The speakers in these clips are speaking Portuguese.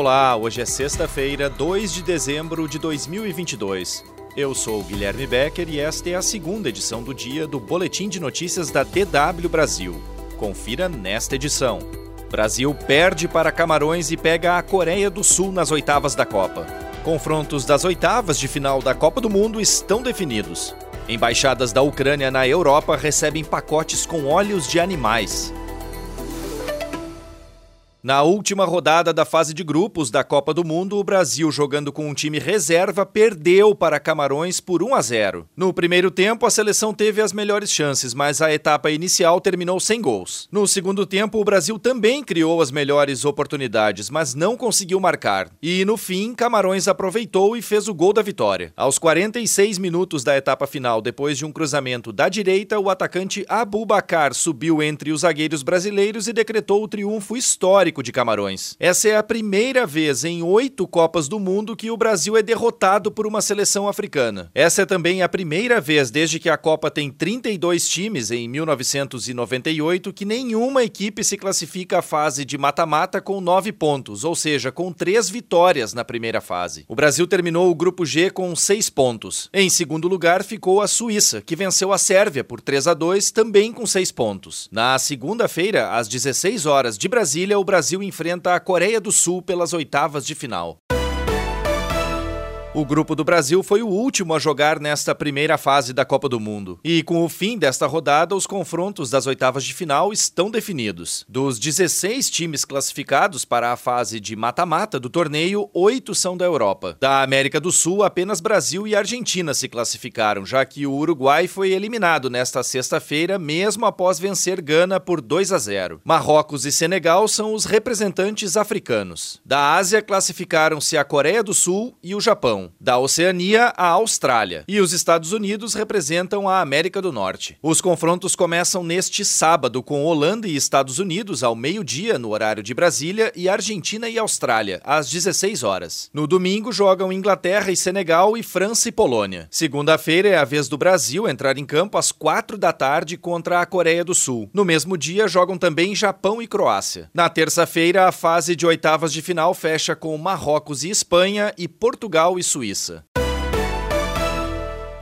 Olá, hoje é sexta-feira, 2 de dezembro de 2022. Eu sou Guilherme Becker e esta é a segunda edição do dia do Boletim de Notícias da DW Brasil. Confira nesta edição. Brasil perde para Camarões e pega a Coreia do Sul nas oitavas da Copa. Confrontos das oitavas de final da Copa do Mundo estão definidos. Embaixadas da Ucrânia na Europa recebem pacotes com óleos de animais. Na última rodada da fase de grupos da Copa do Mundo, o Brasil, jogando com um time reserva, perdeu para Camarões por 1 a 0. No primeiro tempo, a seleção teve as melhores chances, mas a etapa inicial terminou sem gols. No segundo tempo, o Brasil também criou as melhores oportunidades, mas não conseguiu marcar. E no fim, Camarões aproveitou e fez o gol da vitória. Aos 46 minutos da etapa final, depois de um cruzamento da direita, o atacante Abu Bakar subiu entre os zagueiros brasileiros e decretou o triunfo histórico histórico de Camarões. Essa é a primeira vez em oito Copas do Mundo que o Brasil é derrotado por uma seleção africana. Essa é também a primeira vez desde que a Copa tem 32 times em 1998 que nenhuma equipe se classifica à fase de mata-mata com nove pontos, ou seja, com três vitórias na primeira fase. O Brasil terminou o grupo G com seis pontos. Em segundo lugar ficou a Suíça, que venceu a Sérvia por 3 a 2, também com seis pontos. Na segunda-feira, às 16 horas de Brasília, o Brasil Brasil enfrenta a Coreia do Sul pelas oitavas de final. O grupo do Brasil foi o último a jogar nesta primeira fase da Copa do Mundo. E com o fim desta rodada, os confrontos das oitavas de final estão definidos. Dos 16 times classificados para a fase de mata-mata do torneio, oito são da Europa. Da América do Sul, apenas Brasil e Argentina se classificaram, já que o Uruguai foi eliminado nesta sexta-feira, mesmo após vencer Gana por 2 a 0. Marrocos e Senegal são os representantes africanos. Da Ásia, classificaram-se a Coreia do Sul e o Japão da Oceania à Austrália, e os Estados Unidos representam a América do Norte. Os confrontos começam neste sábado com Holanda e Estados Unidos ao meio-dia no horário de Brasília e Argentina e Austrália às 16 horas. No domingo jogam Inglaterra e Senegal e França e Polônia. Segunda-feira é a vez do Brasil entrar em campo às 4 da tarde contra a Coreia do Sul. No mesmo dia jogam também Japão e Croácia. Na terça-feira a fase de oitavas de final fecha com Marrocos e Espanha e Portugal e Suíça.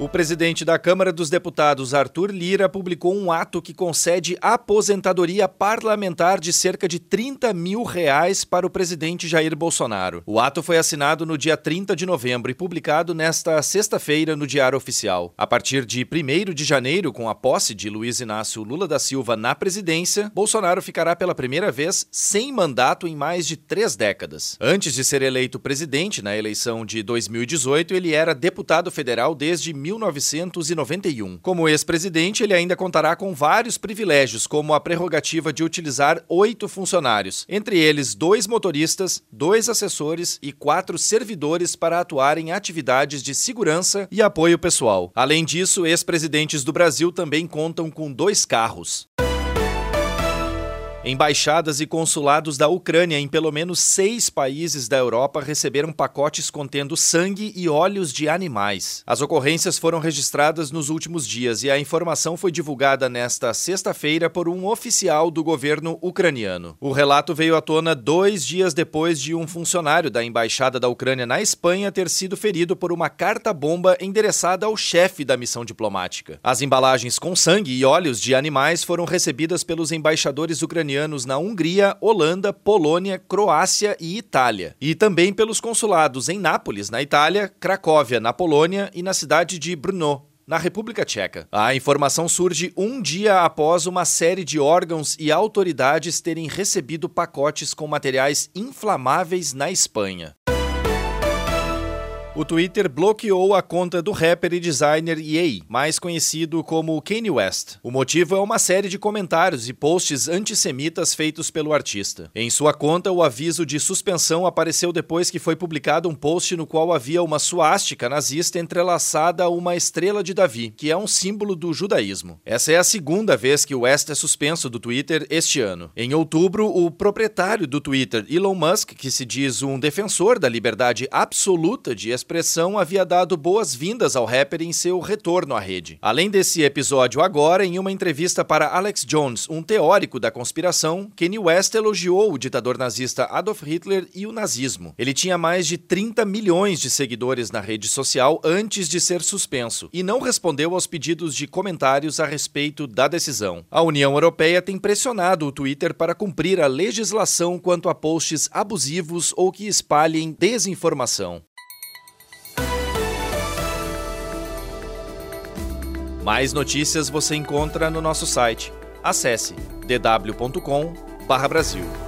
O presidente da Câmara dos Deputados, Arthur Lira, publicou um ato que concede aposentadoria parlamentar de cerca de 30 mil reais para o presidente Jair Bolsonaro. O ato foi assinado no dia 30 de novembro e publicado nesta sexta-feira no Diário Oficial. A partir de 1 de janeiro, com a posse de Luiz Inácio Lula da Silva na presidência, Bolsonaro ficará pela primeira vez sem mandato em mais de três décadas. Antes de ser eleito presidente na eleição de 2018, ele era deputado federal desde 1991. Como ex-presidente, ele ainda contará com vários privilégios, como a prerrogativa de utilizar oito funcionários, entre eles dois motoristas, dois assessores e quatro servidores para atuar em atividades de segurança e apoio pessoal. Além disso, ex-presidentes do Brasil também contam com dois carros. Embaixadas e consulados da Ucrânia em pelo menos seis países da Europa receberam pacotes contendo sangue e óleos de animais. As ocorrências foram registradas nos últimos dias e a informação foi divulgada nesta sexta-feira por um oficial do governo ucraniano. O relato veio à tona dois dias depois de um funcionário da Embaixada da Ucrânia na Espanha ter sido ferido por uma carta-bomba endereçada ao chefe da missão diplomática. As embalagens com sangue e óleos de animais foram recebidas pelos embaixadores ucranianos ucranianos na Hungria, Holanda, Polônia, Croácia e Itália. E também pelos consulados em Nápoles, na Itália, Cracóvia, na Polônia e na cidade de Brno, na República Tcheca. A informação surge um dia após uma série de órgãos e autoridades terem recebido pacotes com materiais inflamáveis na Espanha o Twitter bloqueou a conta do rapper e designer Ye, mais conhecido como Kanye West. O motivo é uma série de comentários e posts antissemitas feitos pelo artista. Em sua conta, o aviso de suspensão apareceu depois que foi publicado um post no qual havia uma suástica nazista entrelaçada a uma estrela de Davi, que é um símbolo do judaísmo. Essa é a segunda vez que West é suspenso do Twitter este ano. Em outubro, o proprietário do Twitter, Elon Musk, que se diz um defensor da liberdade absoluta de expressão, expressão havia dado boas-vindas ao rapper em seu retorno à rede. Além desse episódio agora, em uma entrevista para Alex Jones, um teórico da conspiração, Kanye West elogiou o ditador nazista Adolf Hitler e o nazismo. Ele tinha mais de 30 milhões de seguidores na rede social antes de ser suspenso e não respondeu aos pedidos de comentários a respeito da decisão. A União Europeia tem pressionado o Twitter para cumprir a legislação quanto a posts abusivos ou que espalhem desinformação. Mais notícias você encontra no nosso site. Acesse dw.com/brasil.